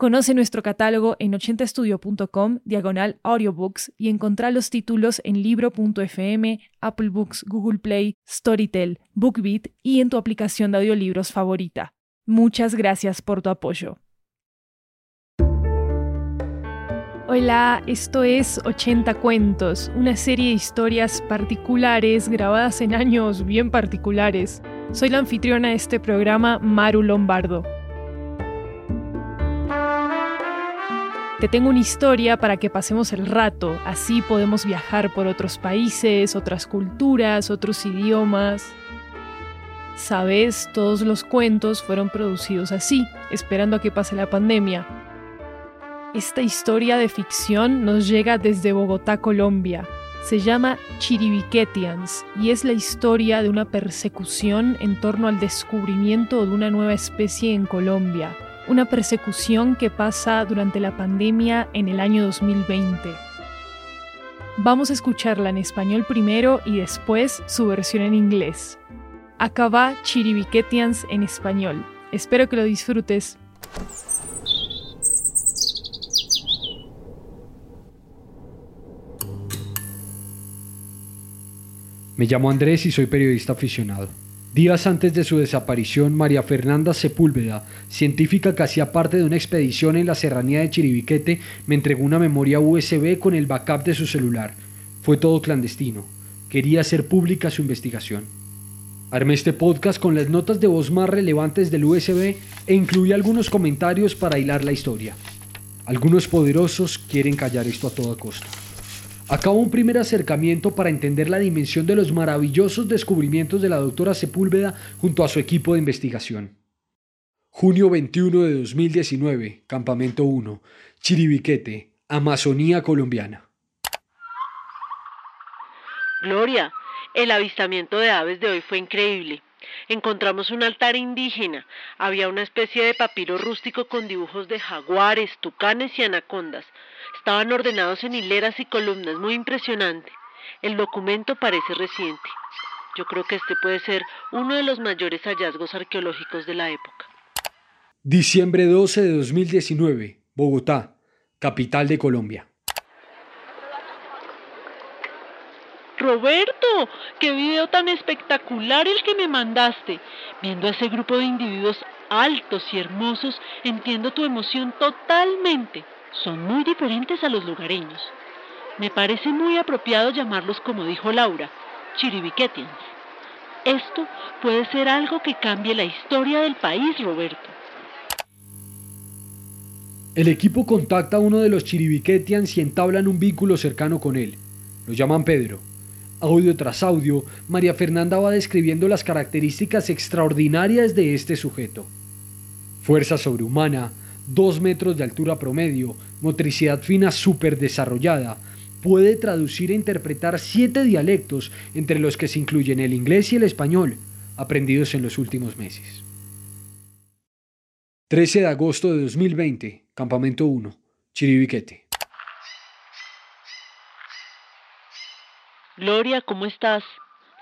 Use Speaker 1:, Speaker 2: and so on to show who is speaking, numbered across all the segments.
Speaker 1: Conoce nuestro catálogo en 80estudio.com, diagonal audiobooks, y encontrá los títulos en libro.fm, Apple Books, Google Play, Storytel, BookBeat y en tu aplicación de audiolibros favorita. Muchas gracias por tu apoyo. Hola, esto es 80 Cuentos, una serie de historias particulares grabadas en años bien particulares. Soy la anfitriona de este programa, Maru Lombardo. Te tengo una historia para que pasemos el rato, así podemos viajar por otros países, otras culturas, otros idiomas. Sabes, todos los cuentos fueron producidos así, esperando a que pase la pandemia. Esta historia de ficción nos llega desde Bogotá, Colombia. Se llama Chiribiquetians y es la historia de una persecución en torno al descubrimiento de una nueva especie en Colombia, una persecución que pasa durante la pandemia en el año 2020. Vamos a escucharla en español primero y después su versión en inglés. Acá va Chiribiquetians en español. Espero que lo disfrutes.
Speaker 2: Me llamo Andrés y soy periodista aficionado. Días antes de su desaparición, María Fernanda Sepúlveda, científica que hacía parte de una expedición en la serranía de Chiribiquete, me entregó una memoria USB con el backup de su celular. Fue todo clandestino. Quería hacer pública su investigación. Armé este podcast con las notas de voz más relevantes del USB e incluí algunos comentarios para hilar la historia. Algunos poderosos quieren callar esto a toda costa. Acabo un primer acercamiento para entender la dimensión de los maravillosos descubrimientos de la doctora Sepúlveda junto a su equipo de investigación. Junio 21 de 2019, Campamento 1, Chiribiquete, Amazonía colombiana.
Speaker 3: Gloria, el avistamiento de aves de hoy fue increíble. Encontramos un altar indígena. Había una especie de papiro rústico con dibujos de jaguares, tucanes y anacondas. Estaban ordenados en hileras y columnas, muy impresionante. El documento parece reciente. Yo creo que este puede ser uno de los mayores hallazgos arqueológicos de la época.
Speaker 2: Diciembre 12 de 2019, Bogotá, capital de Colombia.
Speaker 3: Roberto, qué video tan espectacular el que me mandaste. Viendo a ese grupo de individuos altos y hermosos, entiendo tu emoción totalmente. Son muy diferentes a los lugareños. Me parece muy apropiado llamarlos como dijo Laura, chiribiquetians. Esto puede ser algo que cambie la historia del país, Roberto.
Speaker 2: El equipo contacta a uno de los chiribiquetians y entablan un vínculo cercano con él. Lo llaman Pedro. Audio tras audio, María Fernanda va describiendo las características extraordinarias de este sujeto. Fuerza sobrehumana, 2 metros de altura promedio, motricidad fina súper desarrollada, puede traducir e interpretar siete dialectos, entre los que se incluyen el inglés y el español, aprendidos en los últimos meses. 13 de agosto de 2020, Campamento 1, Chiribiquete.
Speaker 3: Gloria, ¿cómo estás?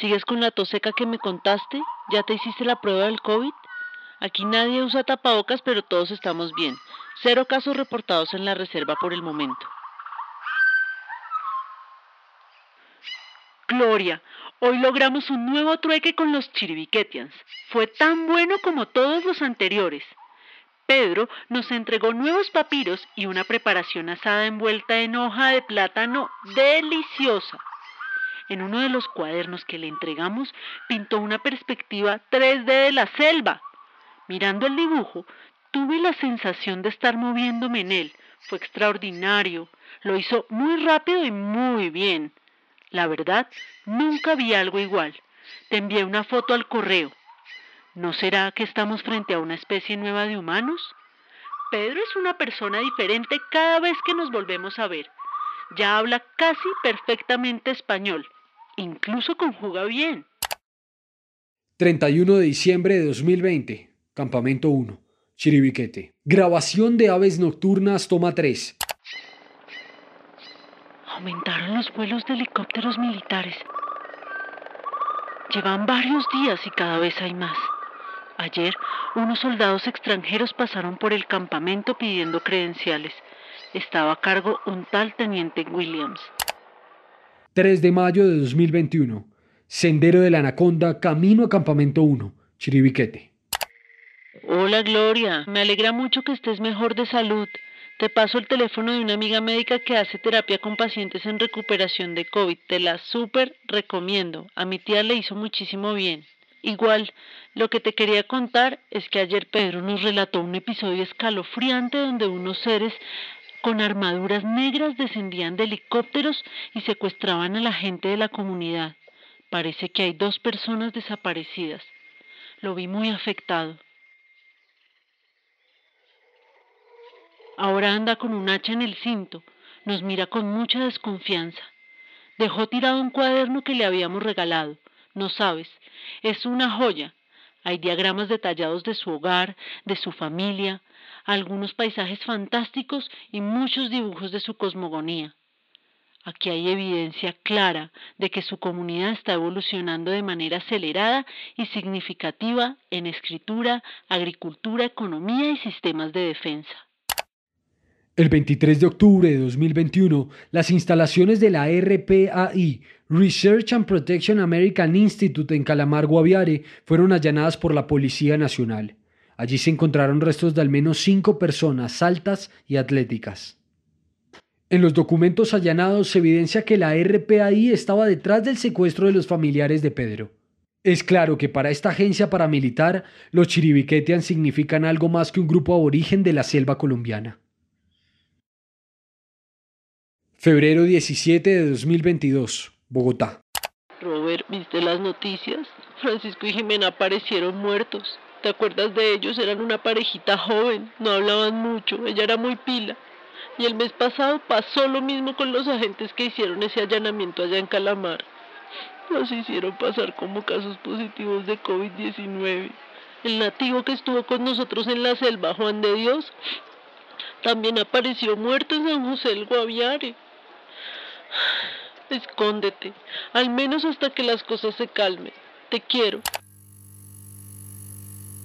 Speaker 3: ¿Sigues con la tos seca que me contaste? ¿Ya te hiciste la prueba del COVID? Aquí nadie usa tapabocas, pero todos estamos bien. Cero casos reportados en la reserva por el momento. Gloria, hoy logramos un nuevo trueque con los chiribiquetians. Fue tan bueno como todos los anteriores. Pedro nos entregó nuevos papiros y una preparación asada envuelta en hoja de plátano deliciosa. En uno de los cuadernos que le entregamos pintó una perspectiva 3D de la selva. Mirando el dibujo, tuve la sensación de estar moviéndome en él. Fue extraordinario. Lo hizo muy rápido y muy bien. La verdad, nunca vi algo igual. Te envié una foto al correo. ¿No será que estamos frente a una especie nueva de humanos? Pedro es una persona diferente cada vez que nos volvemos a ver. Ya habla casi perfectamente español, incluso conjuga bien.
Speaker 2: 31 de diciembre de 2020, Campamento 1, Chiribiquete. Grabación de aves nocturnas, toma 3.
Speaker 3: Aumentaron los vuelos de helicópteros militares. Llevan varios días y cada vez hay más. Ayer, unos soldados extranjeros pasaron por el campamento pidiendo credenciales. Estaba a cargo un tal teniente Williams.
Speaker 2: 3 de mayo de 2021. Sendero de la Anaconda, camino a Campamento 1, Chiribiquete.
Speaker 3: Hola Gloria, me alegra mucho que estés mejor de salud. Te paso el teléfono de una amiga médica que hace terapia con pacientes en recuperación de COVID. Te la súper recomiendo. A mi tía le hizo muchísimo bien. Igual, lo que te quería contar es que ayer Pedro nos relató un episodio escalofriante donde unos seres con armaduras negras descendían de helicópteros y secuestraban a la gente de la comunidad. Parece que hay dos personas desaparecidas. Lo vi muy afectado. Ahora anda con un hacha en el cinto, nos mira con mucha desconfianza. Dejó tirado un cuaderno que le habíamos regalado. No sabes, es una joya. Hay diagramas detallados de su hogar, de su familia, algunos paisajes fantásticos y muchos dibujos de su cosmogonía. Aquí hay evidencia clara de que su comunidad está evolucionando de manera acelerada y significativa en escritura, agricultura, economía y sistemas de defensa.
Speaker 2: El 23 de octubre de 2021, las instalaciones de la RPAI, Research and Protection American Institute en Calamar, Guaviare, fueron allanadas por la Policía Nacional. Allí se encontraron restos de al menos cinco personas altas y atléticas. En los documentos allanados se evidencia que la RPAI estaba detrás del secuestro de los familiares de Pedro. Es claro que para esta agencia paramilitar, los chiribiquetians significan algo más que un grupo aborigen de la selva colombiana. Febrero 17 de 2022, Bogotá.
Speaker 3: Robert, ¿viste las noticias? Francisco y Jimena aparecieron muertos. ¿Te acuerdas de ellos? Eran una parejita joven, no hablaban mucho, ella era muy pila. Y el mes pasado pasó lo mismo con los agentes que hicieron ese allanamiento allá en Calamar. Los hicieron pasar como casos positivos de COVID-19. El nativo que estuvo con nosotros en la selva, Juan de Dios, también apareció muerto en San José del Guaviare. Escóndete, al menos hasta que las cosas se calmen. Te quiero.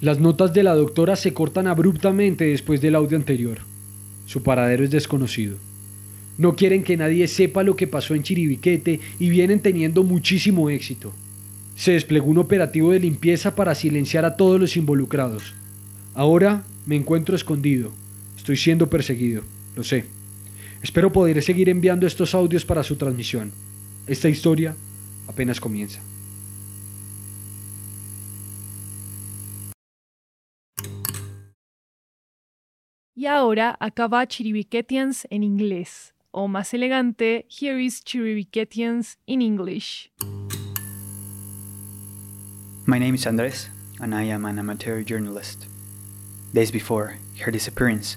Speaker 2: Las notas de la doctora se cortan abruptamente después del audio anterior. Su paradero es desconocido. No quieren que nadie sepa lo que pasó en Chiribiquete y vienen teniendo muchísimo éxito. Se desplegó un operativo de limpieza para silenciar a todos los involucrados. Ahora me encuentro escondido. Estoy siendo perseguido, lo sé. Espero poder seguir enviando estos audios para su transmisión. Esta historia apenas comienza.
Speaker 1: Y ahora acaba Chiribiquetians en inglés. O más elegante, here is Chiribiquetians in English.
Speaker 4: My name is Andres, and I am an amateur journalist. Days before her disappearance,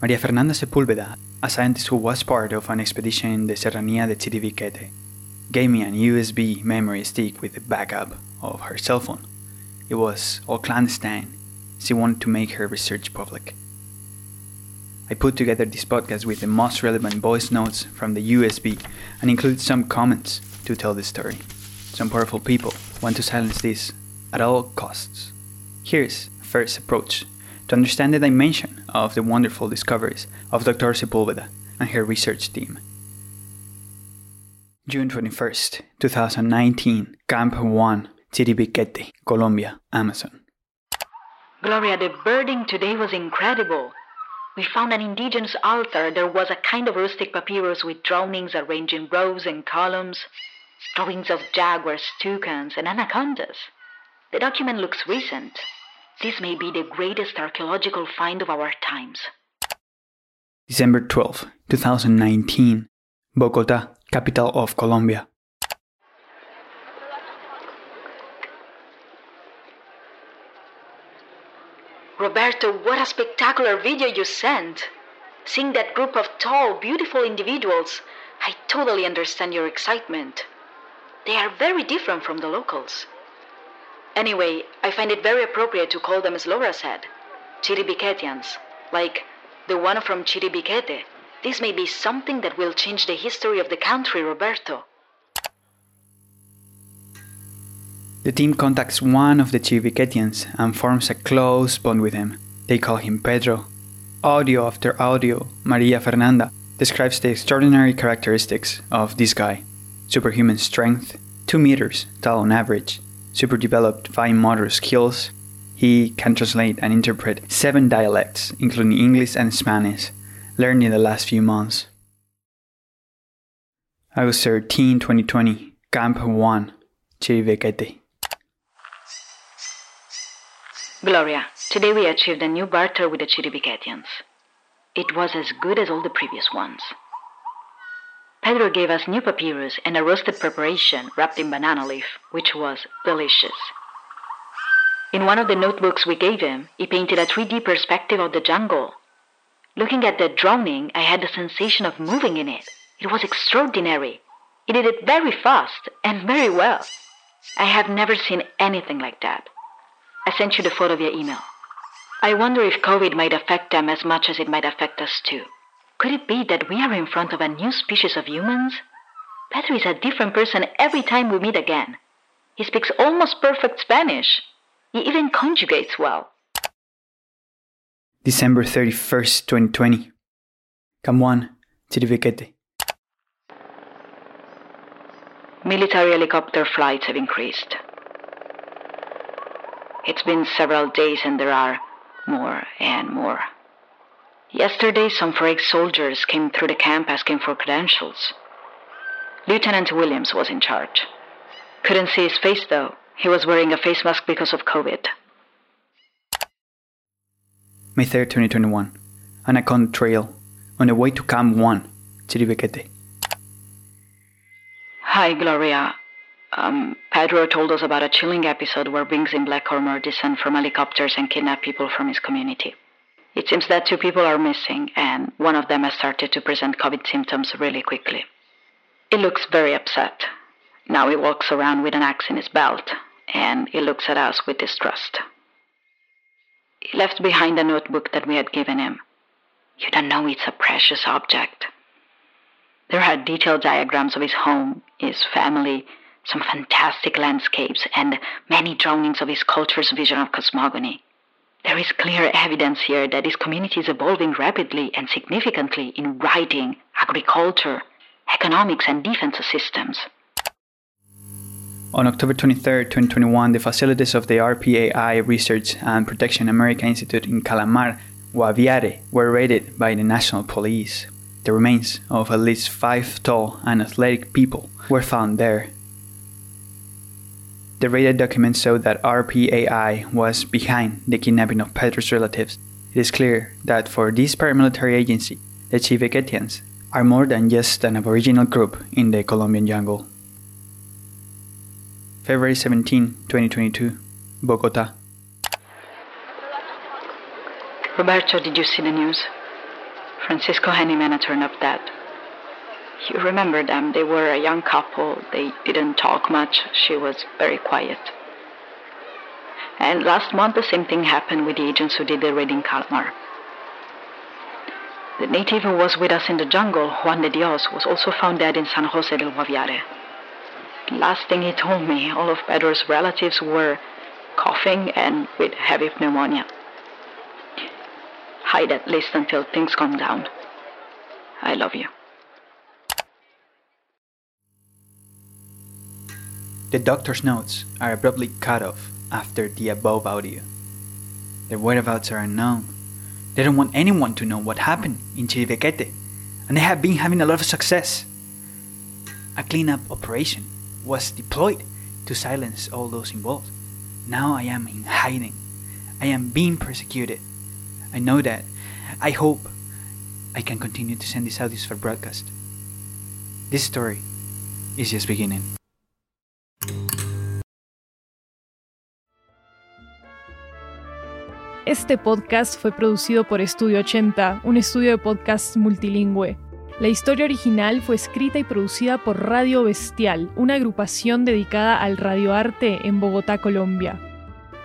Speaker 4: Maria Fernanda Sepúlveda, a scientist who was part of an expedition in the Serranía de Chiribiquete, gave me an USB memory stick with a backup of her cell phone. It was all clandestine. She wanted to make her research public. I put together this podcast with the most relevant voice notes from the USB and include some comments to tell the story. Some powerful people want to silence this at all costs. Here's a first approach to understand the dimension of the wonderful discoveries of Dr. Sepulveda and her research team. June 21st, 2019, Camp 1, Chiribiquete, Colombia, Amazon.
Speaker 5: Gloria, the birding today was incredible. We found an indigenous altar. There was a kind of rustic papyrus with drawings arranged in rows and columns, drawings of jaguars, toucans, and anacondas. The document looks recent. This may be the greatest archaeological find of our times.
Speaker 4: December 12, 2019, Bogota, capital of Colombia.
Speaker 5: Roberto, what a spectacular video you sent! Seeing that group of tall, beautiful individuals, I totally understand your excitement. They are very different from the locals. Anyway, I find it very appropriate to call them as Laura said, Chiribiketians, like the one from Chiribiquete. This may be something that will change the history of the country, Roberto.
Speaker 4: The team contacts one of the Chiribiquetians and forms a close bond with him. They call him Pedro. Audio after audio, Maria Fernanda describes the extraordinary characteristics of this guy superhuman strength, 2 meters tall on average, super developed fine motor skills. He can translate and interpret seven dialects, including English and Spanish, learned in the last few months. August 13, 2020, Camp 1, Chiribiquete.
Speaker 5: Gloria, today we achieved a new barter with the Chiribicetians. It was as good as all the previous ones. Pedro gave us new papyrus and a roasted preparation wrapped in banana leaf, which was delicious. In one of the notebooks we gave him, he painted a 3D perspective of the jungle. Looking at the drawing, I had the sensation of moving in it. It was extraordinary. He did it very fast and very well. I have never seen anything like that. I sent you the photo via email. I wonder if COVID might affect them as much as it might affect us too. Could it be that we are in front of a new species of humans? Pedro is a different person every time we meet again. He speaks almost perfect Spanish. He even conjugates well.
Speaker 4: December 31st, 2020. Camp1, Chiribiquete.
Speaker 5: Military helicopter flights have increased. It's been several days and there are more and more. Yesterday, some Freg soldiers came through the camp asking for credentials. Lieutenant Williams was in charge. Couldn't see his face though. He was wearing a face mask because of COVID.
Speaker 4: May 3rd, 2021. Anaconda Trail. On the way to Camp 1, Chiribiquete.
Speaker 5: Hi, Gloria. Um, Pedro told us about a chilling episode where beings in black armor descend from helicopters and kidnap people from his community. It seems that two people are missing, and one of them has started to present COVID symptoms really quickly. He looks very upset. Now he walks around with an axe in his belt, and he looks at us with distrust. He left behind a notebook that we had given him. You don't know it's a precious object. There are detailed diagrams of his home, his family, some fantastic landscapes, and many drawings of his culture's vision of cosmogony. There is clear evidence here that this community is evolving rapidly and significantly in writing, agriculture, economics, and defense systems.
Speaker 4: On October 23, 2021, the facilities of the RPAI Research and Protection America Institute in Calamar, Guaviare, were raided by the National Police. The remains of at least five tall and athletic people were found there. The raided documents show that RPAI was behind the kidnapping of Pedro's relatives. It is clear that for this paramilitary agency, the Chiribiquetians are more than just an aboriginal group in the Colombian jungle. February 17, 2022, Bogota.
Speaker 5: Roberto, did you see the news? Francisco and Jimena turned up dead. You remember them. They were a young couple. They didn't talk much. She was very quiet. And last month, the same thing happened with the agents who did the raid in Kalmar. The native who was with us in the jungle, Juan de Dios, was also found dead in San Jose del Guaviare. Last thing he told me, all of Pedro's relatives were coughing and with heavy pneumonia. Hide at least until things calm down. I love you.
Speaker 4: The doctor's notes are abruptly cut off after the above audio. Their whereabouts are unknown. They don't want anyone to know what happened in Chiribiquete, and they have been having a lot of success. A cleanup operation was deployed to silence all those involved. Now I am in hiding. I am being persecuted. I know that. I hope I can continue to send these audios for broadcast. This story is just beginning.
Speaker 1: Este podcast fue producido por Estudio 80, un estudio de podcast multilingüe. La historia original fue escrita y producida por Radio Bestial, una agrupación dedicada al radioarte en Bogotá, Colombia.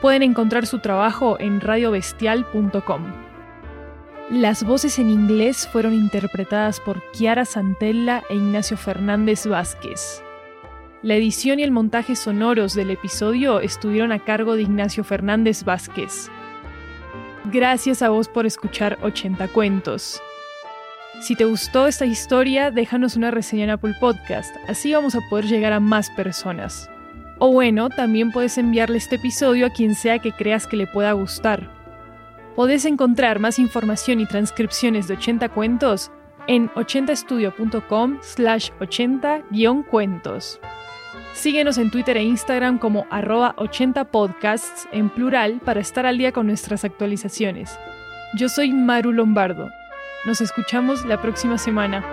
Speaker 1: Pueden encontrar su trabajo en radiobestial.com. Las voces en inglés fueron interpretadas por Chiara Santella e Ignacio Fernández Vázquez. La edición y el montaje sonoros del episodio estuvieron a cargo de Ignacio Fernández Vázquez. Gracias a vos por escuchar 80 cuentos. Si te gustó esta historia, déjanos una reseña en Apple Podcast, así vamos a poder llegar a más personas. O bueno, también puedes enviarle este episodio a quien sea que creas que le pueda gustar. Podés encontrar más información y transcripciones de 80 cuentos en 80estudio.com slash 80-cuentos. Síguenos en Twitter e Instagram como arroba 80podcasts en plural para estar al día con nuestras actualizaciones. Yo soy Maru Lombardo. Nos escuchamos la próxima semana.